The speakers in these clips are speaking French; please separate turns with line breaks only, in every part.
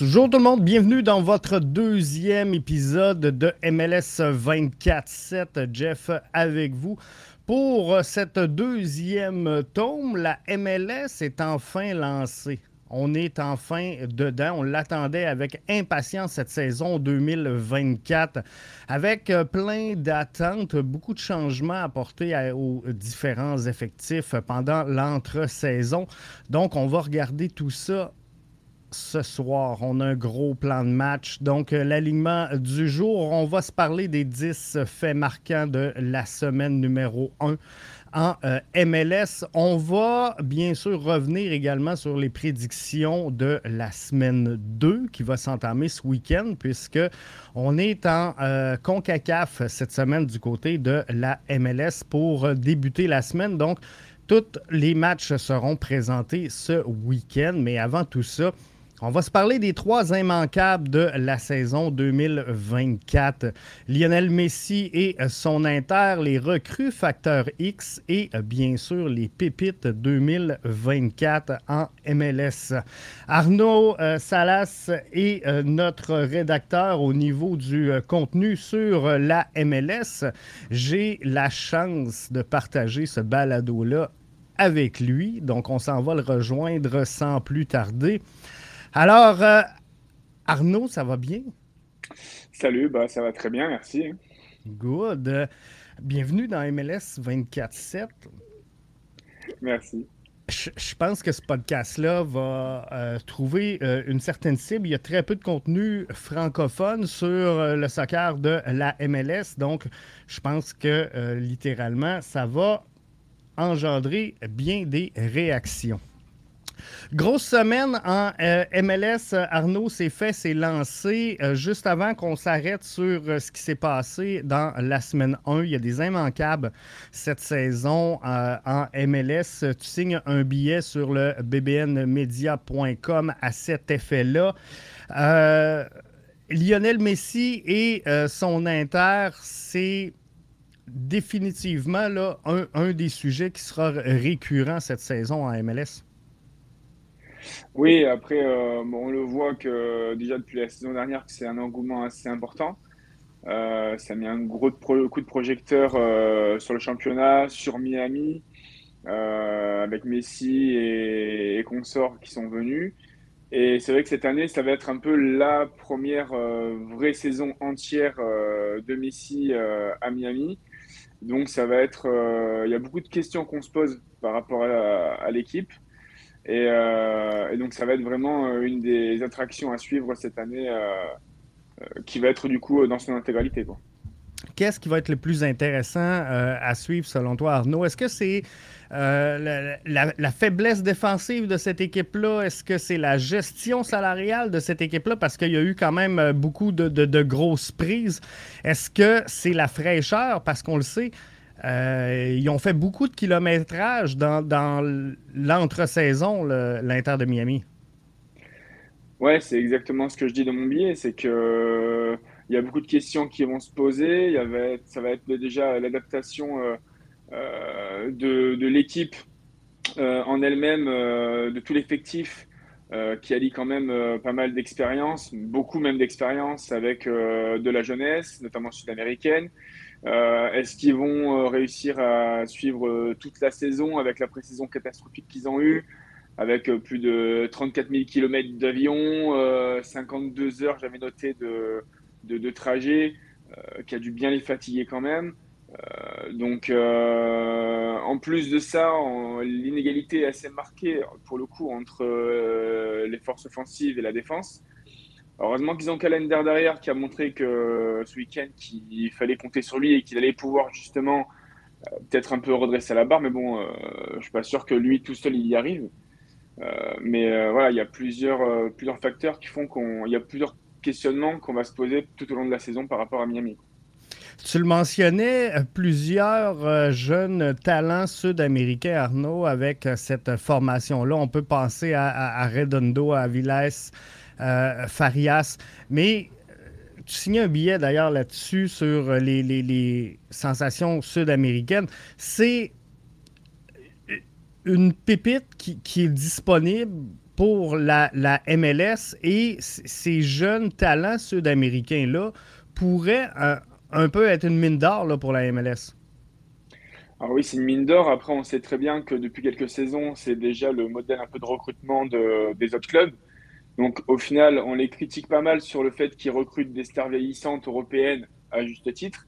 Bonjour tout le monde, bienvenue dans votre deuxième épisode de MLS 24-7. Jeff avec vous. Pour cette deuxième tome, la MLS est enfin lancée. On est enfin dedans. On l'attendait avec impatience cette saison 2024, avec plein d'attentes, beaucoup de changements apportés aux différents effectifs pendant l'entre-saison. Donc, on va regarder tout ça ce soir. On a un gros plan de match. Donc, euh, l'alignement du jour, on va se parler des 10 faits marquants de la semaine numéro 1 en euh, MLS. On va bien sûr revenir également sur les prédictions de la semaine 2 qui va s'entamer ce week-end puisque on est en euh, CONCACAF cette semaine du côté de la MLS pour débuter la semaine. Donc, tous les matchs seront présentés ce week-end. Mais avant tout ça, on va se parler des trois immanquables de la saison 2024. Lionel Messi et son Inter, les recrues Facteur X et bien sûr les pépites 2024 en MLS. Arnaud euh, Salas est euh, notre rédacteur au niveau du euh, contenu sur la MLS. J'ai la chance de partager ce balado-là avec lui, donc on s'en va le rejoindre sans plus tarder. Alors, euh, Arnaud, ça va bien?
Salut, bah, ça va très bien, merci.
Good. bienvenue dans MLS 24-7.
Merci.
Je, pense que ce podcast-là va euh, trouver euh, une certaine cible. Il y a très peu de contenu francophone sur le soccer de la MLS. Donc, je pense que littéralement, ça va engendrer bien des réactions. Grosse semaine en euh, MLS. Arnaud, s'est fait, c'est lancé. Euh, juste avant qu'on s'arrête sur euh, ce qui s'est passé dans la semaine 1, il y a des immanquables cette saison en MLS. Tu signes un billet sur le bbnmedia.com à cet effet-là. Lionel Messi et son Inter, c'est définitivement un, des sujets qui sera récurrent cette saison en MLS.
Oui, après, euh, on le voit que déjà depuis la saison dernière, c'est un engouement assez important. Euh, ça a mis un gros coup de projecteur euh, sur le championnat, sur Miami, avec Messi et, consorts qui sont venus. Et c'est vrai que cette année, ça va être un peu la première vraie saison entière de Messi à Miami. Donc ça va être, il y a beaucoup de questions qu'on se pose par rapport à l'équipe. Euh, et, donc, ça va être vraiment euh, une des attractions à suivre cette année euh, qui va être du coup dans son intégralité.
Qu'est-ce qui va être le plus intéressant à suivre selon toi, Arnaud? Est-ce que c'est la, faiblesse défensive de cette équipe-là? Est-ce que c'est la gestion salariale de cette équipe-là? Parce qu'il y a eu quand même beaucoup de, de grosses prises. Est-ce que c'est la fraîcheur? Parce qu'on le sait, euh, ils ont fait beaucoup de kilométrage dans, l'entre-saison, l'Inter de Miami.
Ouais, c'est exactement ce que je dis dans mon billet. C'est que il y a beaucoup de questions qui vont se poser. Ça va être déjà l'adaptation euh, euh, de, l'équipe en elle-même, de tout l'effectif. qui allie quand même pas mal d'expérience, beaucoup même d'expérience avec de la jeunesse, notamment sud-américaine, euh, est-ce qu'ils vont euh, réussir à suivre euh, toute la saison avec la précision catastrophique qu'ils ont eue, avec plus de 34 000 km d'avion, 52 heures, j'avais noté, de, de, trajet, qui a dû bien les fatiguer quand même. donc, en plus de ça, l'inégalité est assez marquée pour le coup entre les forces offensives et la défense. Heureusement qu'ils ont Calendar derrière qui a montré que ce week-end qu'il fallait compter sur lui et qu'il allait pouvoir justement euh, peut-être un peu redresser la barre. Mais bon, euh, je suis pas sûr que lui tout seul il y arrive. Euh, mais voilà, il y a plusieurs, plusieurs facteurs qui font qu'il y a plusieurs questionnements qu'on va se poser tout au long de la saison par rapport à Miami.
Tu le mentionnais, plusieurs jeunes talents sud-américains, Arnaud, avec cette formation-là. On peut penser à, à Redondo, à euh, Farias. Mais euh, tu signais un billet d'ailleurs là-dessus sur les, sensations sud-américaines. C'est une pépite qui, est disponible pour la, la MLS et ces jeunes talents sud-américains-là pourraient un peu être une mine d'or pour la MLS.
Alors oui, c'est une mine d'or. Après, on sait très bien que depuis quelques saisons, c'est déjà le modèle un peu de recrutement des autres clubs. Donc au final, on les critique pas mal sur le fait qu'ils recrutent des stars vieillissantes européennes à juste titre.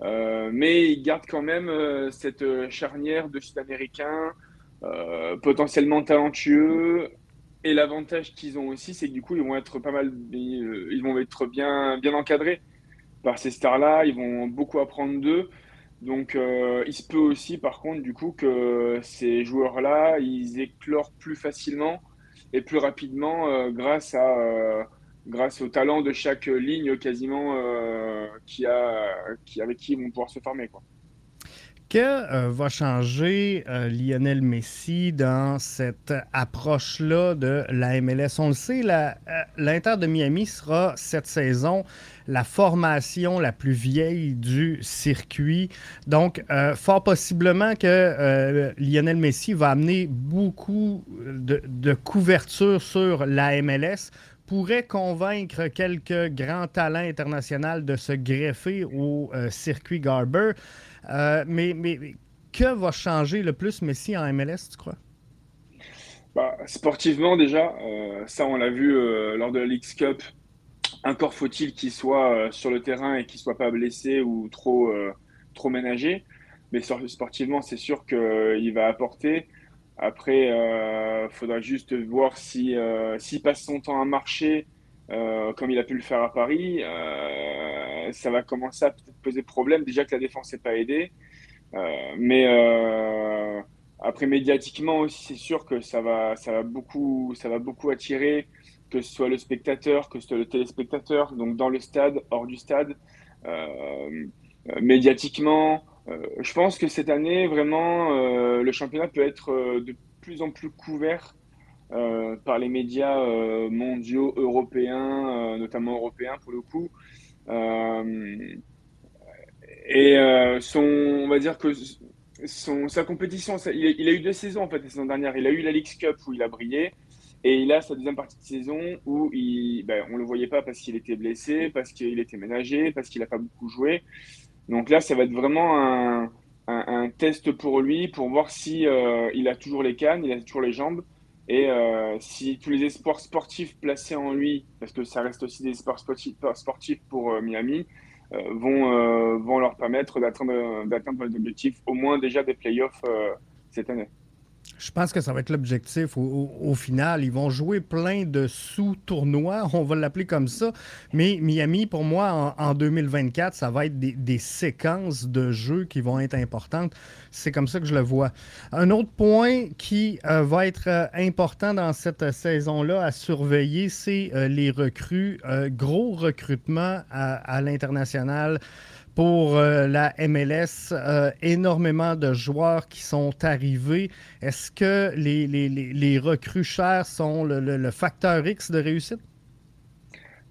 Euh, mais ils gardent quand même euh, cette charnière de Sud-Américains euh, potentiellement talentueux. Et l'avantage qu'ils ont aussi, c'est que du coup, ils vont être pas mal, ils vont être bien, bien encadrés par ces stars-là. Ils vont beaucoup apprendre d'eux. Donc, il se peut aussi, par contre, du coup, que ces joueurs-là, ils éclorent plus facilement et plus rapidement grâce à grâce au talent de chaque ligne quasiment euh, qui a, qui, avec qui ils vont pouvoir se former. Quoi.
Que euh, va changer euh, Lionel Messi dans cette approche-là de la MLS? On le sait, l'Inter de Miami sera cette saison la formation la plus vieille du circuit. Donc, fort possiblement que Lionel Messi va amener beaucoup de, couverture sur la MLS pourrait convaincre quelques grands talents internationaux de se greffer au euh, circuit Garber. Euh, mais, mais, que va changer le plus Messi en MLS, tu crois?
Bah, sportivement, déjà, euh, ça, on l'a vu lors de la League Cup. Encore faut-il qu'il soit sur le terrain et qu'il ne soit pas blessé ou trop, trop ménagé. Mais sportivement, c'est sûr qu'il va apporter. Après, il euh, faudra juste voir si euh, s'il passe son temps à marcher euh, comme il a pu le faire à Paris, ça va commencer à peut-être poser problème. Déjà que la défense n'est pas aidée, mais après médiatiquement aussi, c'est sûr que ça va, ça va beaucoup, ça va beaucoup attirer que ce soit le spectateur, que ce soit le téléspectateur, donc dans le stade, hors du stade, médiatiquement. Euh, je pense que cette année, vraiment, euh, le championnat peut être euh, de plus en plus couvert par les médias mondiaux, européens, notamment européens pour le coup. et son, on va dire que son, sa compétition, il, a, eu deux saisons en fait la saison dernière. Il a eu la League Cup où il a brillé. Et il a sa deuxième partie de saison où il, ben, on ne le voyait pas parce qu'il était blessé, parce qu'il était ménagé, parce qu'il n'a pas beaucoup joué. Donc là, ça va être vraiment un, un, test pour lui, pour voir si euh, il a toujours les cannes, il a toujours les jambes, et euh, si tous les espoirs sportifs placés en lui, parce que ça reste aussi des espoirs sportifs, pour euh, Miami, vont, vont leur permettre d'atteindre les objectifs, au moins déjà des playoffs cette année.
Je pense que ça va être l'objectif au, final. Ils vont jouer plein de sous-tournois, on va l'appeler comme ça. Mais Miami, pour moi, en, 2024, ça va être des, séquences de jeux qui vont être importantes. C'est comme ça que je le vois. Un autre point qui euh, va être euh, important dans cette saison-là à surveiller, c'est euh, les recrues. gros recrutement à l'international pour euh, la MLS, euh, énormément de joueurs qui sont arrivés. Est-ce que les, recrues chères sont le, facteur X de réussite?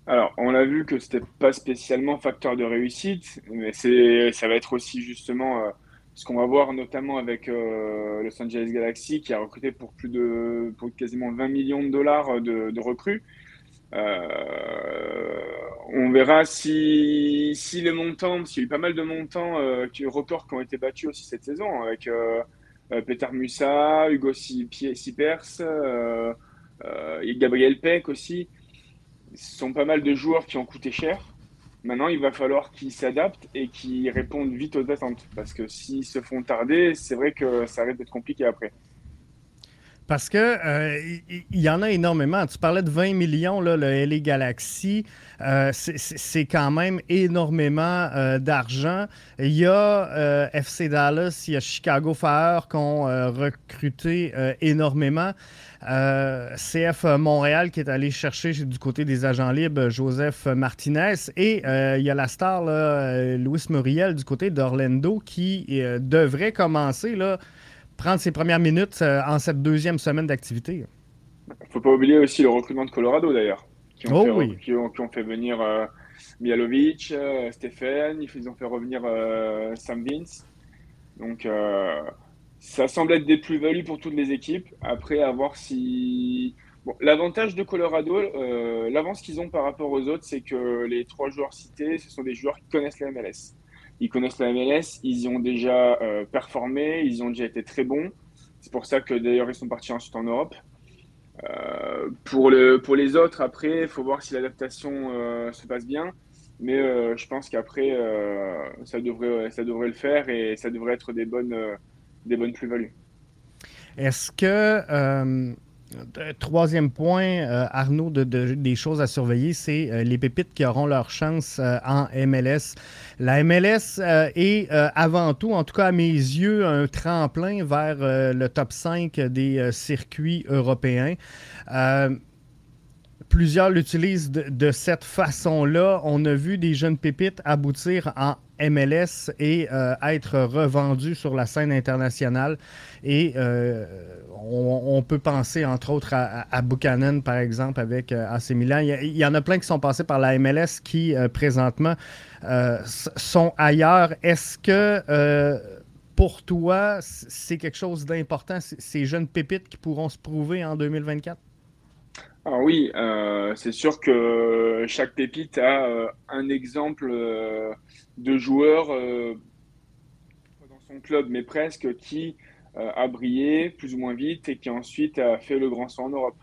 Alors, on a vu que ce n'était pas spécialement facteur de réussite, mais ça va être aussi justement euh, ce qu'on va voir notamment avec Los Angeles Galaxy qui a recruté pour plus de quasiment 20 millions de dollars de recrues. Euh, on verra si, si les montants, s'il y a eu pas mal de montants, euh, records qui ont été battus aussi cette saison, avec euh, Peter Musa, Hugo Sipers, Gabriel Peck aussi. Ce sont pas mal de joueurs qui ont coûté cher. Maintenant, il va falloir qu'ils s'adaptent et qu'ils répondent vite aux attentes. Parce que s'ils se font tarder, c'est vrai que ça risque d'être compliqué après.
Parce que euh, il y, en a énormément. Tu parlais de 20 millions, là, le LA Galaxy. Euh, c'est quand même énormément euh, d'argent. Il y a FC Dallas, il y a Chicago Fire qui ont recruté énormément. CF Montréal qui est allé chercher du côté des agents libres Joseph Martinez. Et il y a la star Louis Muriel du côté d'Orlando qui devrait commencer là, prendre ses premières minutes euh, en cette deuxième semaine d'activité.
Il ne faut pas oublier aussi le recrutement de Colorado d'ailleurs, qui, ont oh fait, qui, ont, fait venir euh, Mialovic, euh, Stéphane, ils ont fait revenir Sam Vince. Donc ça semble être des plus-values pour toutes les équipes. Après, à voir si L'avantage de Colorado, euh, l'avance qu'ils ont par rapport aux autres, c'est que les trois joueurs cités, ce sont des joueurs qui connaissent la MLS. Ils connaissent la MLS, ils y ont déjà euh, performé, ils ont déjà été très bons. C'est pour ça que d'ailleurs ils sont partis ensuite en Europe. Euh, pour, le, pour les autres, après, il faut voir si l'adaptation se passe bien. Mais je pense qu'après, ça, devrait, ça devrait le faire et ça devrait être des bonnes, des bonnes plus-values.
Est-ce que Troisième point, euh, Arnaud, de, des choses à surveiller, c'est euh, les pépites qui auront leur chance euh, en MLS. La MLS est avant tout, en tout cas à mes yeux, un tremplin vers le top 5 des circuits européens. Plusieurs l'utilisent de, cette façon-là. On a vu des jeunes pépites aboutir en MLS et être revendus sur la scène internationale. Et on, peut penser entre autres à, Buchanan, par exemple, avec euh, AC Milan. Il y, en a plein qui sont passés par la MLS qui, euh, présentement, euh, sont ailleurs. Est-ce que pour toi, c'est quelque chose d'important, ces jeunes pépites qui pourront se prouver en 2024?
Ah oui, c'est sûr que chaque pépite a un exemple de joueur dans son club, mais presque, qui euh, a brillé plus ou moins vite et qui ensuite a fait le grand saut en Europe.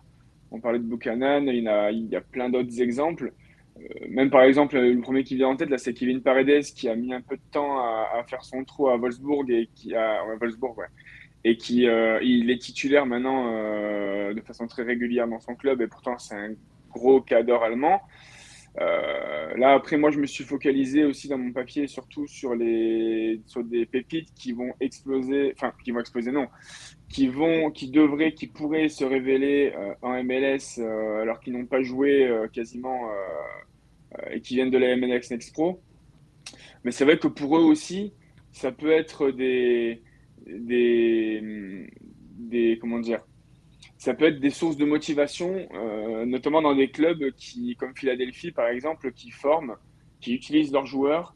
On parlait de Buchanan, il y a, plein d'autres exemples. Euh, même par exemple, le premier qui vient en tête, là, c'est Kevin Paredes qui a mis un peu de temps à, faire son trou à Wolfsburg et qui a, Wolfsburg, et qui euh, il est titulaire maintenant de façon très régulière dans son club et pourtant c'est un gros cadre allemand. Euh, là, après, moi, je me suis focalisé aussi dans mon papier, surtout sur, les, sur des pépites qui vont exploser, enfin, qui vont exploser, non, qui vont, qui devraient, qui pourraient se révéler euh, en MLS euh, alors qu'ils n'ont pas joué quasiment et qui viennent de la MLS Next Pro. Mais c'est vrai que pour eux aussi, ça peut être des, des, comment dire, ça peut être des sources de motivation, euh, notamment dans des clubs qui, comme Philadelphie par exemple, qui forment, qui utilisent leurs joueurs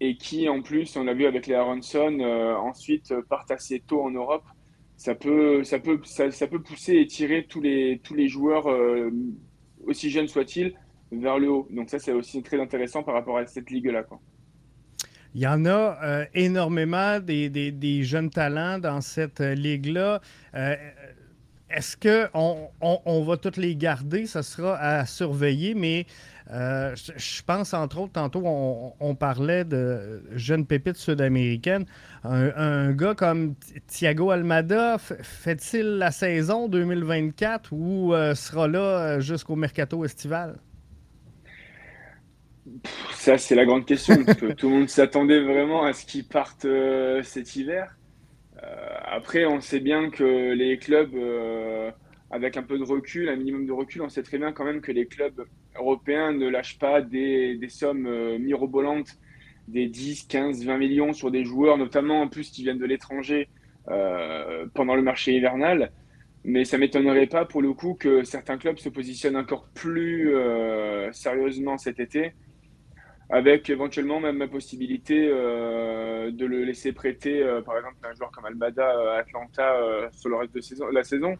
et qui, en plus, on l'a vu avec les Aronson, euh, ensuite partent assez tôt en Europe. Ça peut, ça peut, ça, peut pousser et tirer tous les, tous les joueurs, euh, aussi jeunes soient-ils, vers le haut. Donc ça, c'est aussi très intéressant par rapport à cette ligue-là.
Il y en a énormément des, jeunes talents dans cette ligue-là. Est-ce qu'on on, va toutes les garder? Ça sera à surveiller, mais euh, je pense, entre autres, tantôt, on, parlait de jeunes pépites sud-américaines. Un, gars comme Thiago Almada, fait-il la saison 2024 ou euh, sera là euh, jusqu'au mercato estival?
Ça, c'est la grande question. tout le monde s'attendait vraiment à ce qu'il parte cet hiver. Euh, après, on sait bien que les clubs, euh, avec un peu de recul, un minimum de recul, on sait très bien quand même que les clubs européens ne lâchent pas des, sommes euh, mirobolantes, des 10, 15, 20 millions sur des joueurs, notamment en plus qui viennent de l'étranger pendant le marché hivernal. Mais ça m'étonnerait pas pour le coup que certains clubs se positionnent encore plus sérieusement cet été avec éventuellement même la possibilité euh, de le laisser prêter, euh, par exemple, un joueur comme Albada à euh, Atlanta sur le reste de saison, la saison.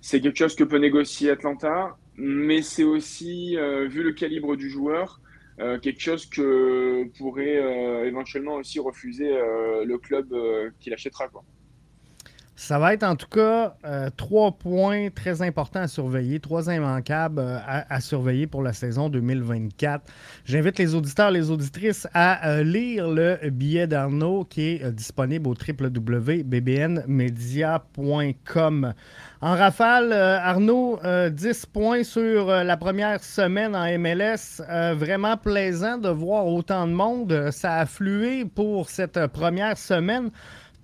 C'est quelque chose que peut négocier Atlanta, mais c'est aussi, vu le calibre du joueur, quelque chose que pourrait éventuellement aussi refuser le club qui l'achètera. Quoi.
Ça va être en tout cas euh, trois points très importants à surveiller, trois immanquables euh, à, surveiller pour la saison 2024. J'invite les auditeurs, les auditrices à euh, lire le billet d'Arnaud qui est disponible au www.bbnmedia.com. En rafale, Arnaud, 10 points sur la première semaine en MLS. vraiment plaisant de voir autant de monde. Ça a afflué pour cette première semaine.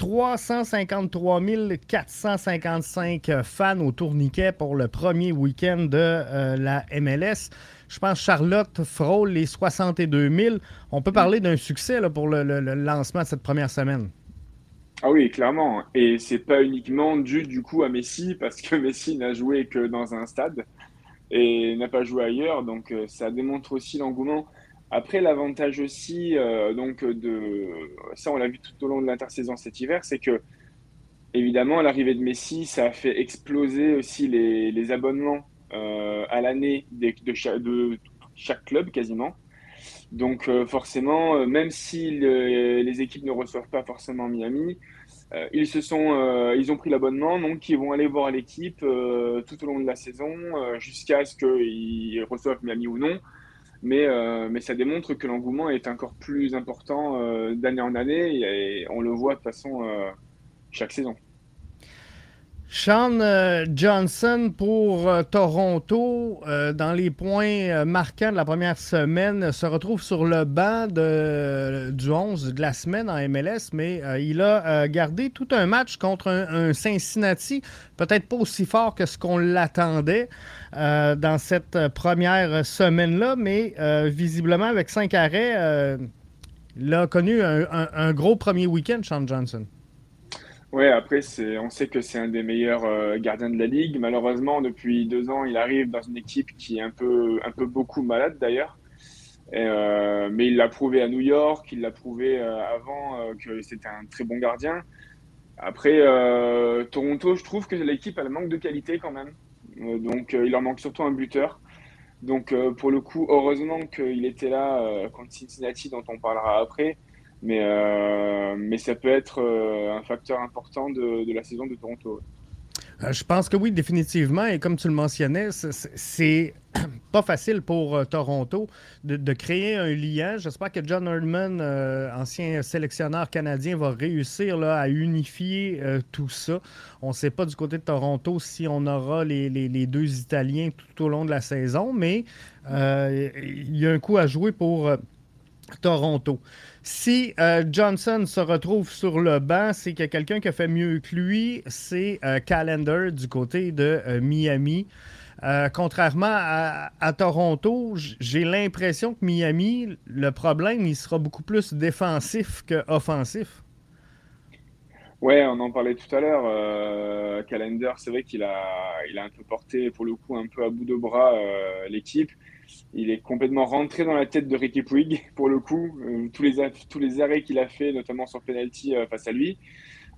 353 455 fans au tourniquet pour le premier week-end de euh, la MLS. Je pense Charlotte frôle les 62 000. On peut parler d'un succès pour le, lancement de cette première semaine.
Ah oui, clairement. Et c'est pas uniquement dû du coup à Messi, parce que Messi n'a joué que dans un stade et n'a pas joué ailleurs. Donc euh, ça démontre aussi l'engouement. Après, l'avantage aussi, euh, donc de ça, on l'a vu tout au long de l'intersaison cet hiver, c'est que évidemment, l'arrivée de Messi, ça a fait exploser aussi les, abonnements à l'année de, chaque club quasiment. Donc forcément, même si les équipes ne reçoivent pas forcément Miami, euh, ils se sont, euh, ils ont pris l'abonnement, donc ils vont aller voir l'équipe euh, tout au long de la saison jusqu'à ce qu'ils reçoivent Miami ou non. Mais, mais ça démontre que l'engouement est encore plus important d'année en année et, on le voit de toute façon chaque saison.
Sean euh, Johnson pour euh, Toronto, euh, dans les points marquants de la première semaine, se retrouve sur le banc du 11 de la semaine en MLS, mais il a gardé tout un match contre un, Cincinnati, peut-être pas aussi fort que ce qu'on l'attendait dans cette première semaine-là, mais visiblement avec cinq arrêts, il a connu un, un gros premier week-end, Sean Johnson.
Ouais, après, c'est, on sait que c'est un des meilleurs euh, gardiens de la ligue. Malheureusement, depuis deux ans, il arrive dans une équipe qui est un peu, un peu beaucoup malade d'ailleurs. Euh, mais il l'a prouvé à New York, il l'a prouvé euh, avant que c'était un très bon gardien. Après, Toronto, je trouve que l'équipe a le manque de qualité quand même. donc, il leur manque surtout un buteur. Donc, pour le coup, heureusement qu'il était là contre Cincinnati, dont on parlera après. Mais, euh, mais ça peut être euh, un facteur important de, la saison de Toronto.
Euh, je pense que oui, définitivement. Et comme tu le mentionnais, c'est pas facile pour Toronto de, créer un lien. J'espère que John Herdman, ancien sélectionneur canadien, va réussir là, à unifier tout ça. On ne sait pas du côté de Toronto si on aura les deux Italiens tout au long de la saison, mais il y a un coup à jouer pour Toronto. Si euh, Johnson se retrouve sur le banc, c'est qu'il y a quelqu'un qui a fait mieux que lui, c'est euh, Calendar du côté de euh, Miami. contrairement à, Toronto, j'ai l'impression que Miami, le problème, il sera beaucoup plus défensif qu'offensif.
Ouais, on en parlait tout à l'heure. Calendar, c'est vrai qu'il a, il a un peu porté, pour le coup, un peu à bout de bras l'équipe. Il est complètement rentré dans la tête de Ricky Puig, pour le coup. Euh, tous, les, tous les arrêts qu'il a fait, notamment sur penalty euh, face à lui.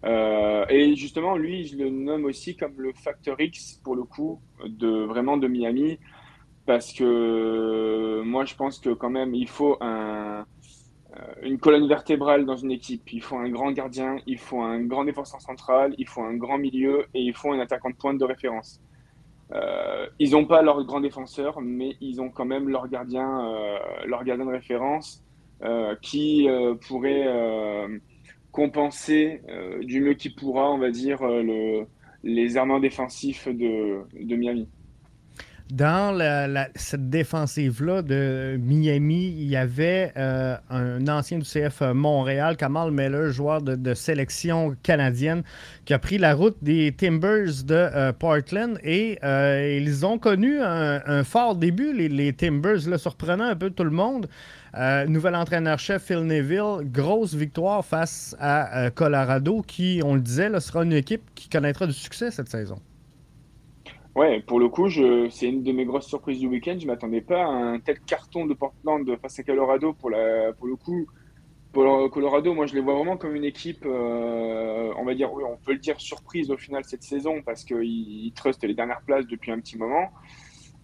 Euh, et justement, lui, je le nomme aussi comme le facteur X, pour le coup, de vraiment de Miami. Parce que moi, je pense que quand même, il faut un, une colonne vertébrale dans une équipe. Il faut un grand gardien, il faut un grand défenseur central, il faut un grand milieu et il faut un attaquant de pointe de référence. Euh, ils n'ont pas leur grand défenseur, mais ils ont quand même leur gardien, euh, leur gardien de référence euh, qui pourrait compenser du mieux qu'il pourra, on va dire, le, les errements défensifs de Miami
dans cette défensive-là de Miami, il y avait euh, un ancien du CF Montréal, Kamal Meller, joueur de, sélection canadienne, qui a pris la route des Timbers de euh, Portland et euh, ils ont connu un, fort début, les, Timbers, surprenant un peu tout le monde. nouvel entraîneur-chef Phil Neville, grosse victoire face à Colorado, qui, on le disait, sera une équipe qui connaîtra du succès cette saison.
Ouais, pour le coup, c'est une de mes grosses surprises du week-end. Je m'attendais pas à un tel carton de Portland face à Colorado. Pour, la, pour le coup, Colorado, moi, je les vois vraiment comme une équipe, euh, on va dire, on peut le dire surprise au final cette saison parce qu'ils trustent les dernières places depuis un petit moment.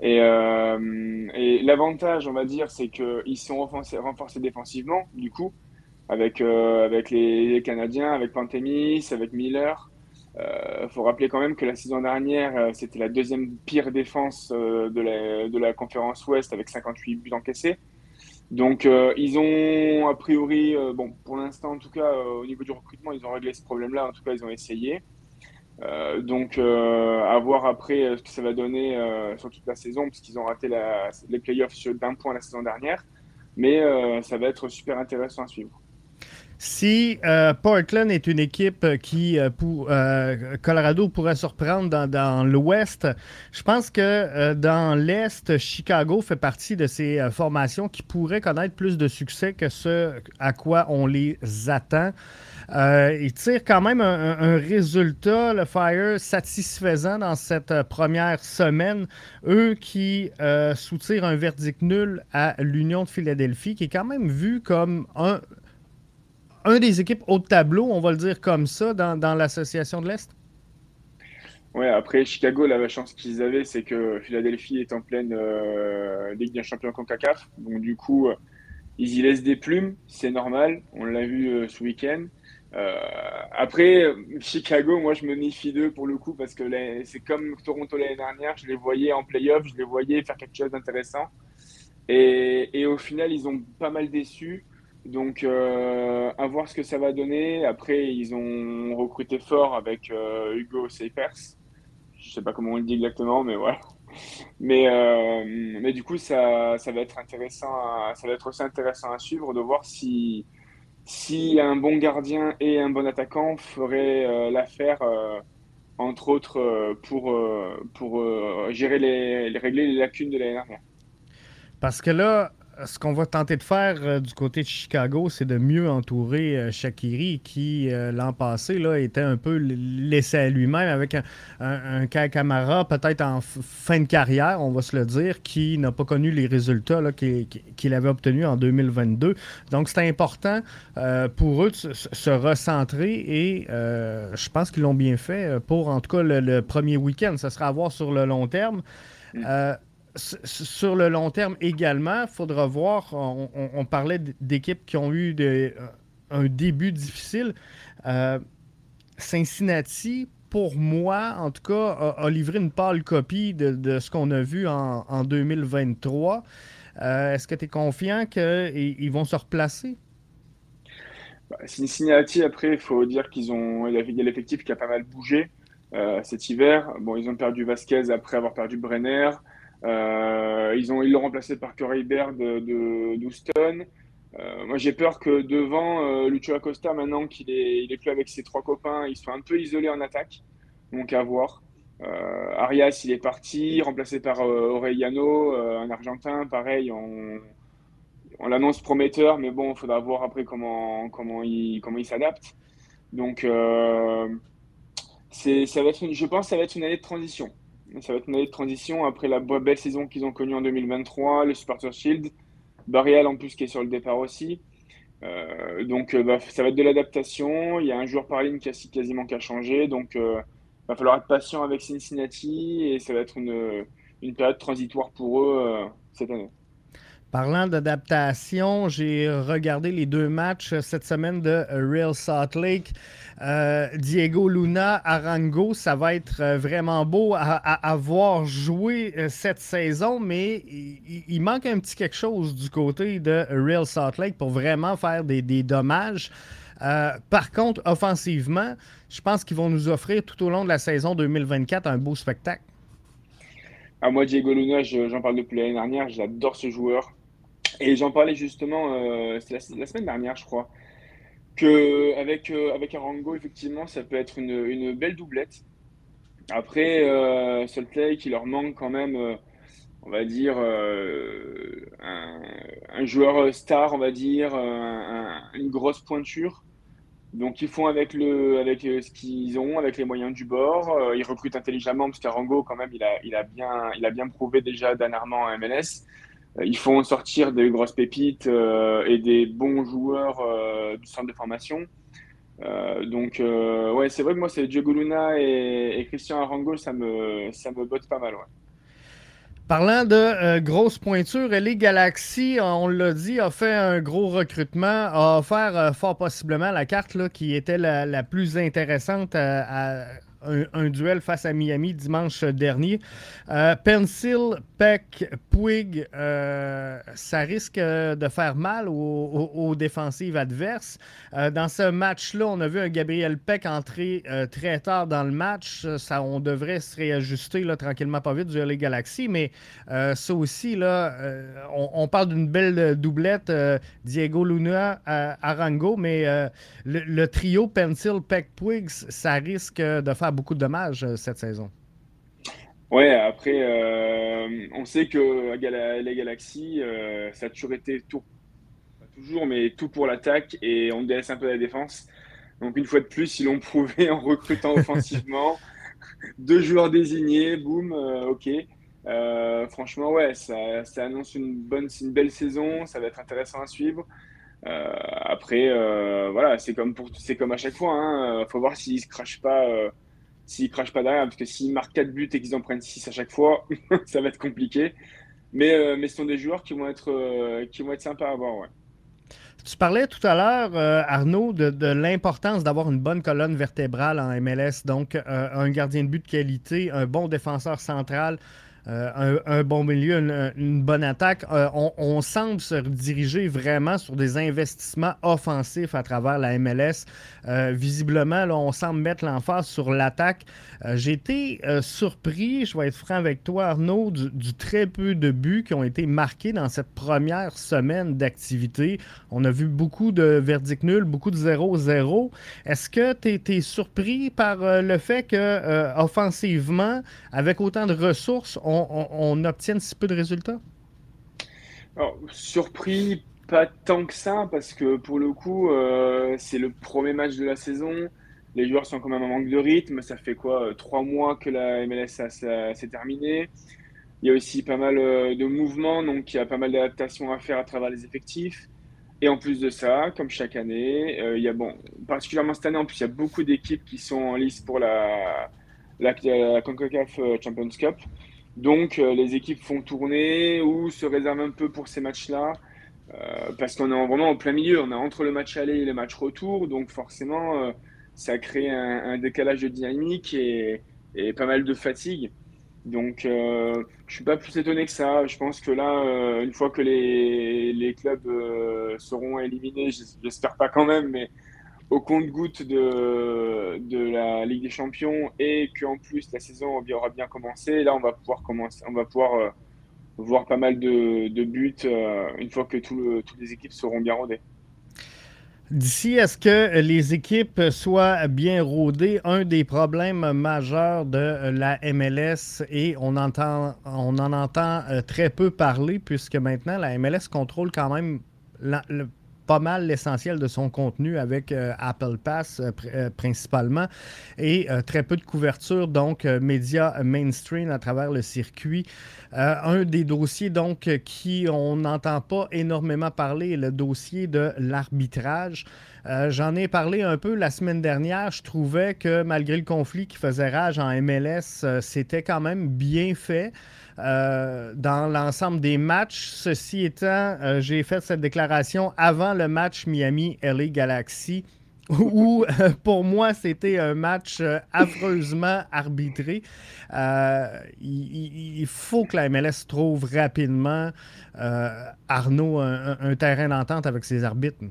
Et, euh, et l'avantage, on va dire, c'est qu'ils sont renforcés, renforcés, défensivement, du coup, avec, euh, avec les Canadiens, avec Pantemis, avec Miller. Il euh, faut rappeler quand même que la saison dernière, euh, c'était la deuxième pire défense euh, de la, conférence Ouest avec 58 buts encaissés. Donc, ils ont a priori, bon, pour l'instant en tout cas, au niveau du recrutement, ils ont réglé ce problème-là. En tout cas, ils ont essayé. donc, à voir après ce que ça va donner sur toute la saison, puisqu'ils ont raté les playoffs d'un point la saison dernière. Mais ça va être super intéressant à suivre.
Si euh, Portland est une équipe qui, euh, pour, euh, Colorado pourrait surprendre dans, l'Ouest, je pense que dans l'Est, Chicago fait partie de ces formations qui pourraient connaître plus de succès que ce à quoi on les attend. ils tirent quand même un, résultat, le Fire, satisfaisant dans cette première semaine. Eux qui soutirent un verdict nul à l'Union de Philadelphie, qui est quand même vu comme un, un des équipes haut de tableau, on va le dire comme ça, dans, l'association de l'Est?
Ouais, après Chicago, la chance qu'ils avaient, c'est que Philadelphie est en pleine Ligue des champions CONCACAF. Donc du coup, ils y laissent des plumes, c'est normal. On l'a vu ce week-end. Euh, après, Chicago, moi je me méfie d'eux pour le coup parce que c'est comme Toronto l'année dernière, je les voyais en playoff, je les voyais faire quelque chose d'intéressant. Et, et, au final, ils ont pas mal déçu. Donc, euh, à voir ce que ça va donner. Après, ils ont recruté fort avec euh, Hugo Seipers. Je sais pas comment on le dit exactement, mais voilà. Mais, mais du coup, ça, ça, va être intéressant ça va être aussi intéressant à suivre de voir si, si un bon gardien et un bon attaquant feraient euh, l'affaire, euh, entre autres, euh, pour, pour gérer les, régler les lacunes de l'année dernière.
Parce que là, ce qu'on va tenter de faire euh, du côté de Chicago, c'est de mieux entourer euh, Shakiri, qui euh, l'an passé là, était un peu laissé à lui-même avec un, un, Kamara peut-être en fin de carrière, on va se le dire, qui n'a pas connu les résultats qu'il avait obtenus en 2022. Donc c'est important pour eux de se, recentrer et je pense qu'ils l'ont bien fait pour en tout cas le, premier week-end. Ça sera à voir sur le long terme. Mm sur le long terme également, il faudra voir, on, parlait d'équipes qui ont eu euh, un début difficile. Euh, Cincinnati, pour moi, en tout cas, a, livré une pâle copie de, ce qu'on a vu en, 2023. Euh, est-ce que tu es confiant qu'ils vont se replacer?
Bah, Cincinnati, après, il faut dire qu'ils ont. Il y a l'effectif qui a pas mal bougé cet hiver. Bon, ils ont perdu Vasquez après avoir perdu Brenner. Euh, ils ont ils l'ont remplacé par Corey Baird de d'Houston. Euh, moi, j'ai peur que devant euh, Lucio Acosta, maintenant qu'il est, il est plus avec ses trois copains, il soit un peu isolé en attaque. Donc, à voir. Euh, Arias, il est parti, remplacé par Orellano, un Argentin. Pareil, on, on l'annonce prometteur, mais bon, il faudra voir après comment, comment il, comment il s'adapte. Donc, c'est, ça va être je pense que ça va être une année de transition. Ça va être une année de transition après la belle saison qu'ils ont connue en 2023, le Supporter Shield, Barrial en plus qui est sur le départ aussi. Euh, donc euh, bah, ça va être de l'adaptation. Il y a un joueur par ligne qui a quasiment qu'à changer. Donc il euh, va falloir être patient avec Cincinnati et ça va être une période transitoire pour eux cette année.
Parlant d'adaptation, j'ai regardé les deux matchs cette semaine de Real Salt Lake. Euh, Diego Luna, Arango, ça va être euh, vraiment beau à, voir jouer euh, cette saison, mais il, manque un petit quelque chose du côté de Real Salt Lake pour vraiment faire des, dommages. par contre, offensivement, je pense qu'ils vont nous offrir tout au long de la saison 2024 un beau spectacle.
Ah, moi, Diego Luna, j'en parle depuis l'année dernière, j'adore ce joueur. Et j'en parlais justement, euh, la, semaine dernière, je crois, que avec, euh, avec Arango, effectivement, ça peut être une, belle doublette. Après, euh, Salt Lake, il leur manque quand même, euh, on va dire, euh, un, joueur star, on va dire, un, une grosse pointure. Donc ils font avec, le, avec ce qu'ils ont, avec les moyens du bord. ils recrutent intelligemment parce qu'Arango, quand même, il a, il, a bien, il a bien prouvé déjà dernièrement en MLS. Euh, ils font sortir des grosses pépites euh, et des bons joueurs euh, du centre de formation. donc, ouais, c'est vrai que moi, c'est Diego Luna et, Christian Arango, ça me, ça me botte pas mal. Ouais.
Parlant de grosses pointures, les Galaxy, on l'a dit, a fait un gros recrutement, a offert fort possiblement la carte là, qui était la, plus intéressante à un, duel face à Miami dimanche dernier. Euh, Pencil, Peck, Puig, euh, ça risque de faire mal aux, défensives adverses. Euh, dans ce match-là, on a vu un Gabriel Peck entrer très tard dans le match. Ça, on devrait se réajuster là, tranquillement, pas vite, du les Galaxy, mais ça aussi, là, on, parle d'une belle doublette, Diego Luna, Arango, mais le, le, trio Pencil, Peck, Puig, ça risque de faire beaucoup de dommages euh, cette saison.
Ouais, après, euh, on sait que les Galaxies, euh, ça a toujours été tout, toujours, mais tout pour l'attaque et on délaisse un peu la défense. Donc, une fois de plus, ils l'ont prouvé en recrutant offensivement. Deux joueurs désignés, boum, ok. franchement, ouais, ça, annonce une bonne, une belle saison. Ça va être intéressant à suivre. après, voilà, c'est comme comme à chaque fois. Il hein. faut voir s'ils se crachent pas, s'ils crachent pas derrière, parce que s'ils marquent 4 buts et qu'ils en prennent 6 à chaque fois, ça va être compliqué. Mais, mais ce sont des joueurs qui vont être, qui vont être sympas à voir.
Tu parlais tout à l'heure, euh, Arnaud, de, l'importance d'avoir une bonne colonne vertébrale en MLS, donc euh, un gardien de but de qualité, un bon défenseur central, euh, un, bon milieu, une, bonne attaque. Euh, on, semble se diriger vraiment sur des investissements offensifs à travers la MLS. Euh, visiblement, on semble mettre l'emphase sur l'attaque. J'ai été surpris, je vais être franc avec toi, Arnaud, du, très peu de buts qui ont été marqués dans cette première semaine d'activité. On a vu beaucoup de verdicts nuls, beaucoup de 0-0. Est-ce que tu es, surpris par le fait que, offensivement, avec autant de ressources, obtienne si peu de résultats?
surpris, pas tant que ça, parce que pour le coup, euh, c'est le premier match de la saison. Les joueurs sont quand même en manque de rythme. Ça fait quoi euh, Trois mois que la MLS s'est terminée. Il y a aussi pas mal euh, de mouvements, donc il y a pas mal d'adaptations à faire à travers les effectifs. Et en plus de ça, comme chaque année, il y a, bon, particulièrement cette année, en plus, il y a beaucoup d'équipes qui sont en lice pour la, la, la CONCACAF Champions Cup. Donc euh, les équipes font tourner ou se réservent un peu pour ces matchs-là. Euh, parce qu'on est vraiment en plein milieu, on est entre le match aller et le match retour, donc forcément euh, ça crée un, décalage de dynamique et, pas mal de fatigue. Donc je suis pas plus étonné que ça. Je pense que là, une fois que les, les clubs seront éliminés, j'espère pas quand même, mais au compte-goutte de, la Ligue des Champions et qu'en plus la saison aura bien commencé, là on va pouvoir commencer, on va pouvoir euh, voir pas mal de, buts euh, une fois que toutes les équipes seront bien rodées.
D'ici à ce que les équipes soient bien rodées, un des problèmes majeurs de la MLS, et on, entend, on en entend euh, très peu parler, puisque maintenant la MLS contrôle quand même le pas mal l'essentiel de son contenu avec euh, Apple Pass euh, euh, principalement et très peu de couverture, donc médias mainstream à travers le circuit. un des dossiers donc qui on n'entend pas énormément parler est le dossier de l'arbitrage. J'en ai parlé un peu la semaine dernière. Je trouvais que malgré le conflit qui faisait rage en MLS, c'était quand même bien fait. Euh, dans l'ensemble des matchs. Ceci étant, euh, j'ai fait cette déclaration avant le match Miami-LA Galaxy où euh, pour moi c'était un match affreusement arbitré. Il, faut que la MLS trouve rapidement, Arnaud, un, terrain d'entente avec ses arbitres.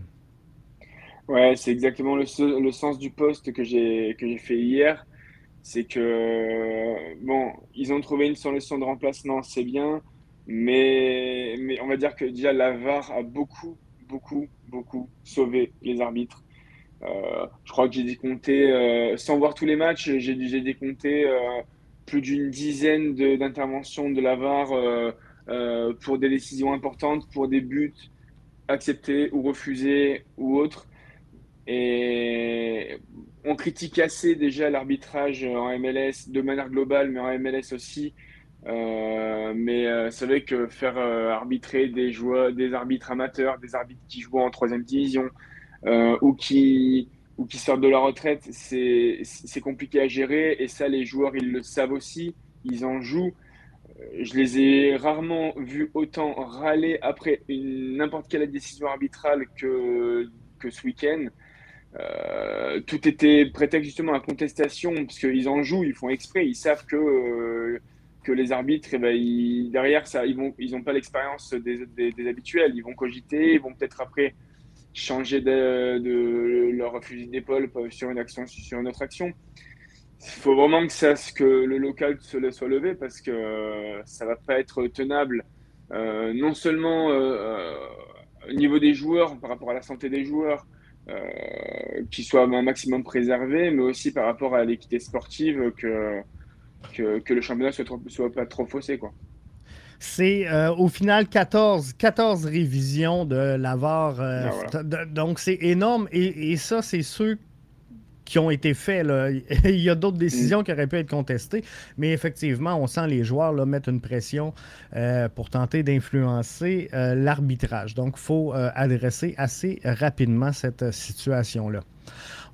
Ouais, c'est exactement le, le, sens du poste que j'ai fait hier c'est que, bon, ils ont trouvé une solution de remplacement, c'est bien, mais, on va dire que déjà la VAR a beaucoup, beaucoup, beaucoup sauvé les arbitres. Euh, je crois que j'ai décompté, euh, sans voir tous les matchs, j'ai décompté euh, plus d'une dizaine d'interventions de, la VAR pour des décisions importantes, pour des buts acceptés ou refusés ou autres. Et on critique assez déjà l'arbitrage en MLS de manière globale, mais en MLS aussi. Euh, mais euh, c'est vrai que faire euh, arbitrer des joueurs, des arbitres amateurs, des arbitres qui jouent en troisième division ou qui ou qui sortent de la retraite, c'est compliqué à gérer. Et ça, les joueurs, ils le savent aussi. Ils en jouent. Je les ai rarement vus autant râler après n'importe quelle décision arbitrale que, que ce week-end. Euh, tout était prétexte justement à contestation, parce qu'ils en jouent, ils font exprès, ils savent que, euh, que les arbitres, eh ben, derrière, ça, ils n'ont pas l'expérience des, habituels, ils vont cogiter, ils vont peut-être après changer de, leur fusil d'épaule sur une action, sur une autre action. Il faut vraiment que, ça, que le local se soit levé parce que ça va pas être tenable, euh, non seulement au niveau des joueurs, par rapport à la santé des joueurs, euh, qui soit un maximum préservé, mais aussi par rapport à l'équité sportive, que, que, le championnat soit, soit pas trop faussé. Quoi.
C'est euh, au final 14, 14 révisions de l'AVAR. Euh, ah, donc c'est énorme. Et, et ça, c'est ceux qui ont été faits. Il y a d'autres décisions qui auraient pu être contestées, mais effectivement, on sent les joueurs mettre une pression pour tenter d'influencer l'arbitrage. Donc, il faut adresser assez rapidement cette situation-là.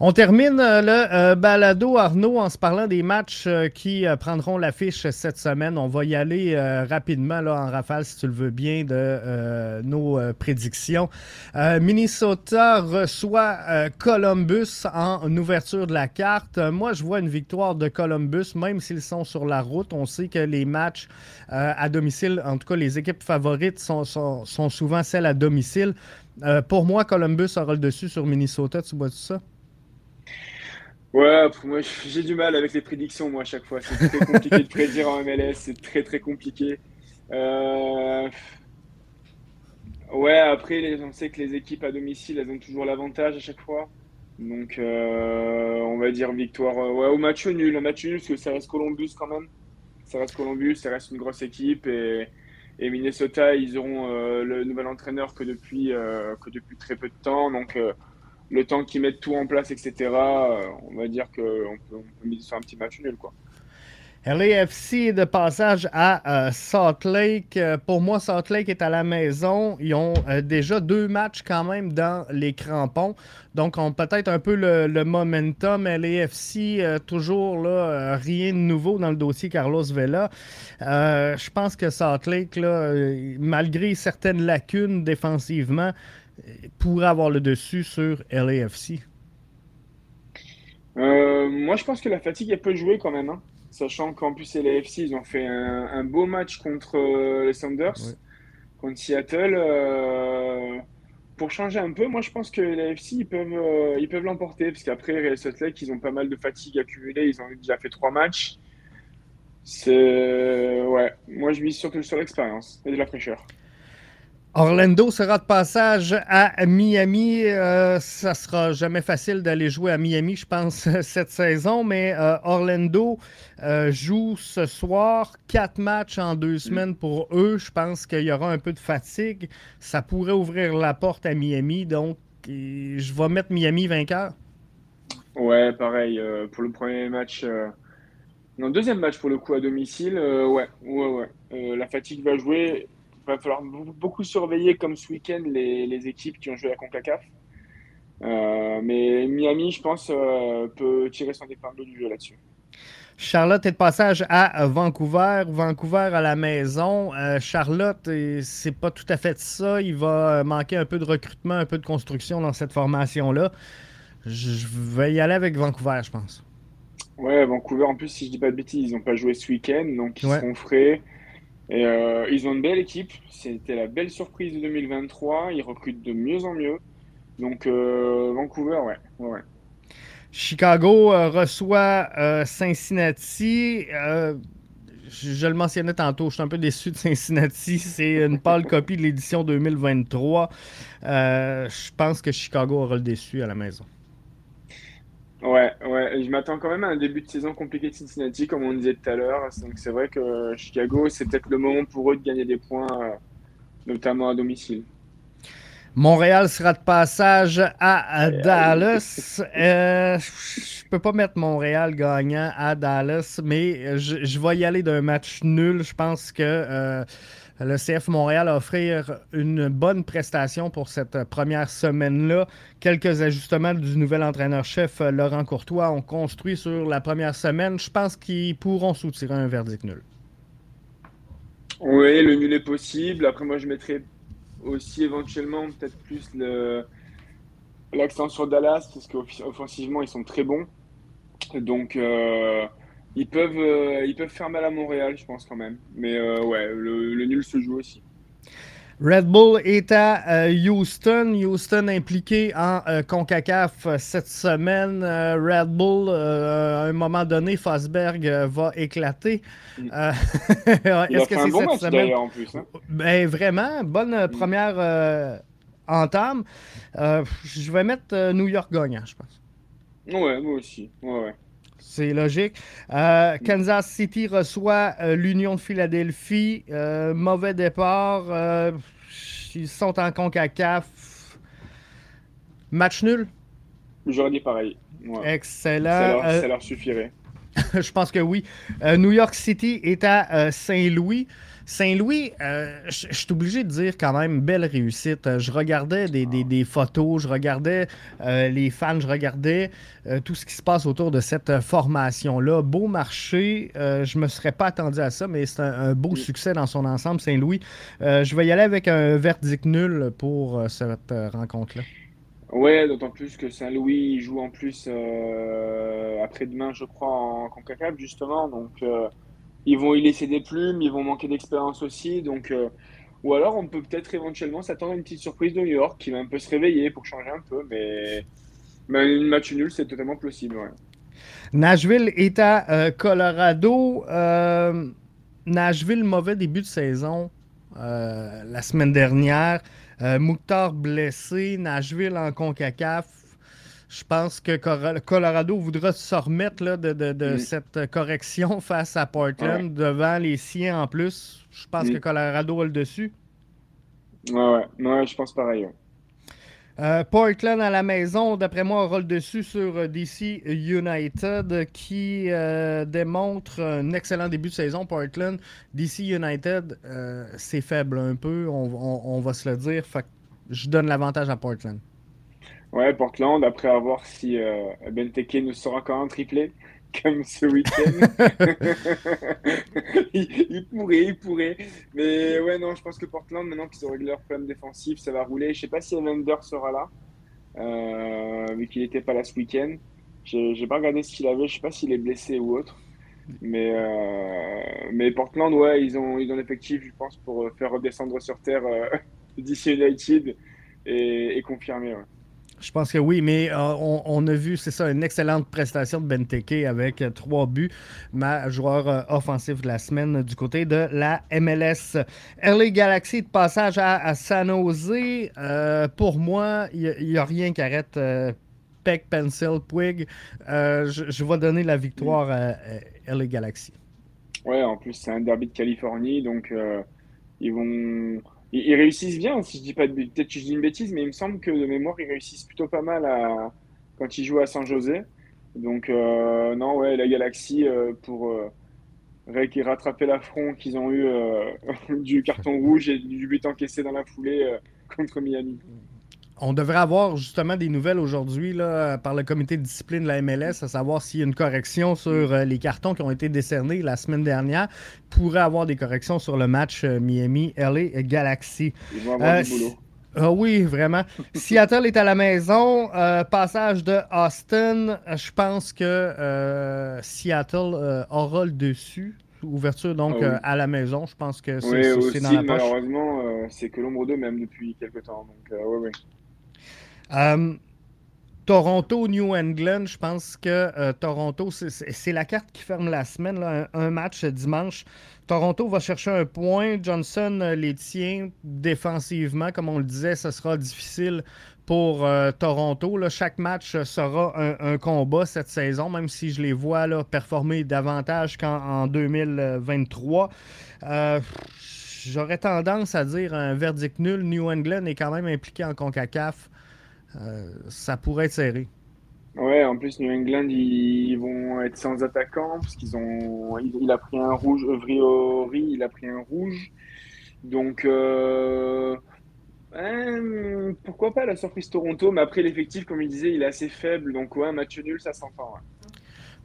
On termine euh, le euh, balado, Arnaud, en se parlant des matchs euh, qui prendront l'affiche cette semaine. On va y aller rapidement là, en rafale, si tu le veux bien, de nos prédictions. Minnesota reçoit Columbus en ouverture de la carte. Moi, je vois une victoire de Columbus, même s'ils sont sur la route. On sait que les matchs à domicile, en tout cas les équipes favorites, sont, sont souvent celles à domicile. pour moi, Columbus aura le dessus sur Minnesota. Tu vois tout ça?
Ouais, moi j'ai du mal avec les prédictions, moi, à chaque fois. C'est très compliqué de prédire en MLS, c'est très très compliqué. Euh, ouais, après, on sait que les équipes à domicile, elles ont toujours l'avantage à chaque fois. Donc, euh, on va dire victoire euh, au match nul. Un match nul, parce que ça reste Columbus quand même. Ça reste Columbus, ça reste une grosse équipe. Et, et Minnesota, ils auront le nouvel entraîneur que depuis, que depuis très peu de temps. Donc, le temps qu'ils mettent tout en place, etc., euh, on va dire qu'on peut, on sur un petit match nul. Quoi.
LAFC de passage à euh, Salt Lake. Euh, pour moi, Salt Lake est à la maison. Ils ont déjà deux matchs quand même dans les crampons. Donc, on peut-être un peu le, momentum. LAFC, toujours là, rien de nouveau dans le dossier Carlos Vela. je pense que Salt Lake, malgré certaines lacunes défensivement, pourrait avoir le dessus sur LAFC?
Euh, moi, je pense que la fatigue, elle peut jouer quand même. Hein. Sachant qu'en plus, LAFC, ils ont fait un, beau match contre euh, les Sanders, contre Seattle. Euh, pour changer un peu, moi, je pense que LAFC, ils peuvent ils peuvent l'emporter. Parce qu'après, Real Salt Lake, ils ont pas mal de fatigue accumulée. Ils ont déjà fait trois matchs. C'est. Ouais. Moi, je mise surtout sur l'expérience et de la fraîcheur.
Orlando sera de passage à Miami. Euh, ça sera jamais facile d'aller jouer à Miami, je pense, cette saison, mais euh, Orlando euh, joue ce soir quatre matchs en deux semaines pour eux. Je pense qu'il y aura un peu de fatigue. Ça pourrait ouvrir la porte à Miami, donc je vais mettre Miami vainqueur.
Ouais, pareil. pour le premier match. Non, deuxième match pour le coup à domicile, ouais, ouais, ouais. la fatigue va jouer va falloir beaucoup surveiller comme ce week-end les, équipes qui ont joué à CONCACAF. Euh, mais Miami, je pense, euh, peut tirer son épingle du jeu là-dessus.
Charlotte est de passage à Vancouver. Vancouver à la maison. Euh, Charlotte, c'est pas tout à fait ça. Il va manquer un peu de recrutement, un peu de construction dans cette formation-là. Je vais y aller avec Vancouver, je pense.
Ouais, Vancouver, en plus, si je dis pas de bêtises, ils n'ont pas joué ce week-end, donc ils seront frais. Et euh, ils ont une belle équipe. C'était la belle surprise de 2023. Ils recrutent de mieux en mieux. Donc euh, Vancouver, ouais. ouais,
Chicago euh, reçoit Cincinnati. je le mentionnais tantôt, je suis un peu déçu de Cincinnati. C'est une pâle copie de l'édition 2023. je pense que Chicago aura le déçu à la maison.
Ouais, ouais, je m'attends quand même à un début de saison compliqué de Cincinnati, comme on disait tout à l'heure. Donc c'est vrai que Chicago, c'est peut-être le moment pour eux de gagner des points, euh, notamment à domicile.
Montréal sera de passage à, Dallas. Euh, je peux pas mettre Montréal gagnant à Dallas, mais je, vais y aller d'un match nul. Je pense que euh, le CF Montréal a offrir une bonne prestation pour cette première semaine-là. Quelques ajustements du nouvel entraîneur-chef Laurent Courtois ont construit sur la première semaine. Je pense qu'ils pourront soutirer un verdict nul.
Oui, le nul est possible. Après, moi, je mettrais aussi éventuellement peut-être plus l'accent sur Dallas, parce qu'offensivement, ils sont très bons. Donc, euh, ils peuvent, euh, ils peuvent faire mal à Montréal, je pense quand même. Mais euh, ouais, le, nul se joue aussi.
Red Bull est à euh, Houston. Houston impliqué en CONCACAF cette semaine. Red Bull, à un moment donné, Fosberg va éclater.
Mm. Est-ce que c'est bon cette semaine? en plus hein?
Ben, vraiment, bonne mm. première entame. je vais mettre New York gagnant, je pense.
Ouais, moi aussi. Ouais, ouais.
C'est logique. Euh, Kansas City reçoit euh, l'Union de Philadelphie. Euh, mauvais départ. ils sont en CONCACAF. Match nul?
J'aurais dit pareil.
Excellent.
Ça leur, suffirait.
je pense que oui. New York City est à Saint-Louis. Saint-Louis, euh, je suis obligé de dire quand même belle réussite. Euh, je regardais des, photos, je regardais euh, les fans, je regardais tout ce qui se passe autour de cette formation-là. Beau marché, je me serais pas attendu à ça, mais c'est un, beau succès dans son ensemble, Saint-Louis. je vais y aller avec un verdict nul pour cette rencontre-là.
Ouais, d'autant plus que Saint-Louis joue en plus après-demain, je crois, en CONCACAF, justement. Donc ils vont y laisser des plumes, ils vont manquer d'expérience aussi. Donc, euh, ou alors, on peut peut-être éventuellement s'attendre à une petite surprise de New York qui va un peu se réveiller pour changer un peu. Mais, mais une match nul, c'est totalement possible.
Nashville est à euh, Colorado. Euh, Nashville, mauvais début de saison la semaine dernière. Mouktar blessé. Nashville en CONCACAF je pense que Colorado voudra se remettre de, mm. cette correction face à Portland devant les siens en plus. Je pense que mm. Colorado a le dessus.
Ouais, ouais, je pense pareil.
Euh, Portland à la maison, d'après moi, aura le dessus sur euh, DC United qui euh, démontre un excellent début de saison. Portland, DC United, c'est faible un peu, on, va se le dire. je donne l'avantage à Portland.
Ouais, Portland, après avoir si euh, Benteke nous sera quand même triplé, comme ce week-end. il, pourrait, il pourrait. Mais ouais, non, je pense que Portland, maintenant qu'ils ont réglé leur problème défensif, ça va rouler. Je sais pas si Evander sera là, euh, vu qu'il n'était pas là ce week-end. J'ai pas regardé ce qu'il avait, je sais pas s'il est blessé ou autre. Mais, euh, mais Portland, ouais, ils ont, ils ont l'effectif, je pense, pour faire redescendre sur terre euh, DC United et, et confirmer. Ouais.
Je pense que oui, mais euh, on, a vu, c'est ça, une excellente prestation de Benteke avec euh, trois buts, ma joueur euh, offensif de la semaine du côté de la MLS. LA Galaxy de passage à, San Jose. pour moi, il n'y a, rien qui arrête Peck, Pencil, Puig. Je, vais donner la victoire à, LA Galaxy.
Ouais, en plus, c'est un derby de Californie, donc ils vont ils, réussissent bien, si je peut-être que je dis une bêtise, mais il me semble que de mémoire, ils réussissent plutôt pas mal quand ils jouent à San José. Donc, euh, non, ouais, la Galaxie, euh, pour euh, rattraper l'affront qu'ils ont eu euh, du carton rouge et du but encaissé dans la foulée contre Miami.
On devrait avoir justement des nouvelles aujourd'hui par le comité de discipline de la MLS, à savoir s'il y a une correction sur euh, les cartons qui ont été décernés la semaine dernière. Il pourrait avoir des corrections sur le match euh, Miami-LA Galaxy.
Avoir du euh, boulot.
Ah oui, vraiment. Seattle est à la maison. passage de Austin. Je pense que Seattle aura le dessus. Ouverture donc ah à la maison. Je pense que c'est dans la poche.
Malheureusement, c'est que l'ombre d'eux même depuis quelques temps. Donc, oui, oui.
Euh, Toronto, New England, je pense que euh, Toronto, c'est la carte qui ferme la semaine. un, match dimanche. Toronto va chercher un point. Johnson euh, les tient défensivement. Comme on le disait, ce sera difficile pour Toronto. Chaque match sera un, combat cette saison, même si je les vois performer davantage qu'en 2023. J'aurais tendance à dire un verdict nul. New England est quand même impliqué en CONCACAF. Euh, ça pourrait être serré.
Ouais, en plus, New England, ils vont être sans attaquant parce qu'ils ont. Il, a pris un rouge. Vriori, il a pris un rouge. Donc, euh, pourquoi pas la surprise Toronto Mais après, l'effectif, comme il disait, il est assez faible. Donc, ouais, un match nul, ça s'entend.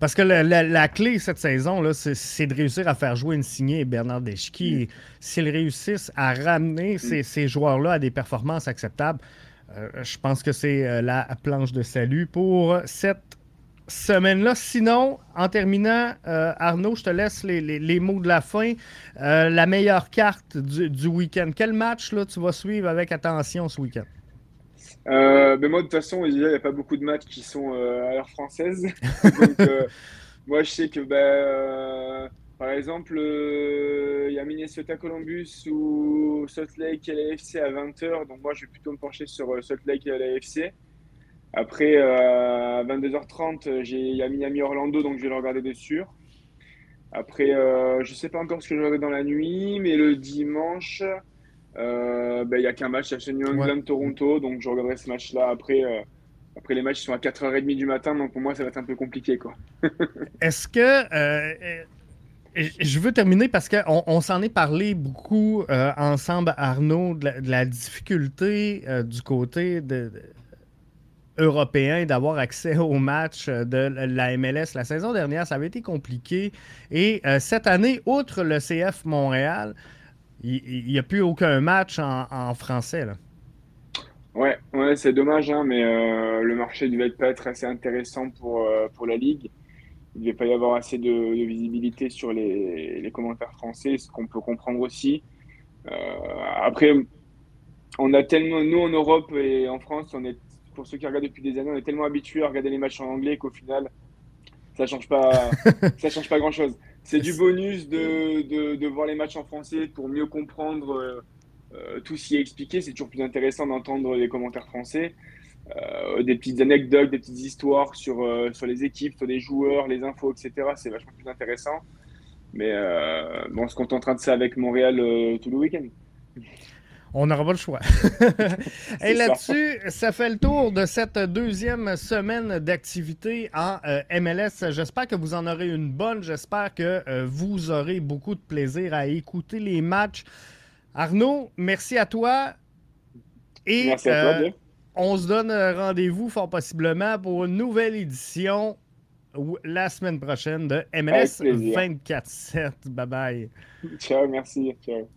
Parce que la, clé cette saison, c'est de réussir à faire jouer une signée Bernard Deschki. Mm. S'ils réussissent à ramener ces, mm. ces joueurs-là à des performances acceptables, euh, je pense que c'est euh, la planche de salut pour cette semaine-là. Sinon, en terminant, euh, Arnaud, je te laisse les, mots de la fin. la meilleure carte du, week-end. Quel match là, tu vas suivre avec attention ce week-end?
ben moi, de toute façon, il n'y a pas beaucoup de matchs qui sont à l'heure française. moi, je sais que ben, par exemple, euh, il y a Minnesota Columbus ou Salt Lake LAFC à 20h. Donc moi, je vais plutôt me pencher sur euh, Salt Lake LAFC. Après, euh, à 22h30, il y a Miami Orlando, donc je vais le regarder dessus. Après, je ne sais pas encore ce que je regarde dans la nuit, mais le dimanche, ben, il n'y a qu'un match, c'est New England Toronto, donc je regarderai ce match-là après après, les matchs sont à 4h30 du matin, donc pour moi, ça va être un peu compliqué.
Est-ce que. Je veux terminer parce qu'on on, s'en est parlé beaucoup ensemble, Arnaud, de la, difficulté du côté européen d'avoir accès aux matchs de la MLS. La saison dernière, ça avait été compliqué. Et euh, cette année, outre le CF Montréal, il n'y a plus aucun match en, français. Là.
Ouais, ouais c'est dommage, hein, mais euh, le marché ne devait pas être assez intéressant pour, euh, pour la Ligue. Il ne devait pas y avoir assez de, visibilité sur les, les, commentaires français, ce qu'on peut comprendre aussi. après, on a tellement, nous en Europe et en France, on est pour ceux qui regardent depuis des années, on est tellement habitué à regarder les matchs en anglais qu'au final, ça change pas, ça change pas grand chose. C'est du bonus de, de, voir les matchs en français pour mieux comprendre euh, euh, tout ce qui est expliqué. C'est toujours plus intéressant d'entendre les commentaires français, euh, des petites anecdotes, des petites histoires sur, sur les équipes, sur les joueurs, les infos, etc. C'est vachement plus intéressant. Mais bon, on se contentera de ça avec Montréal tout le week-end
on n'aura pas le choix. Et là-dessus, ça. fait le tour de cette deuxième semaine d'activité en euh, MLS. J'espère que vous en aurez une bonne. J'espère que euh, vous aurez beaucoup de plaisir à écouter les matchs. Arnaud, merci à toi. Et merci à toi, euh, on se donne rendez-vous fort possiblement pour une nouvelle édition la semaine prochaine de MLS 24-7. Bye bye.
Ciao, merci. Ciao.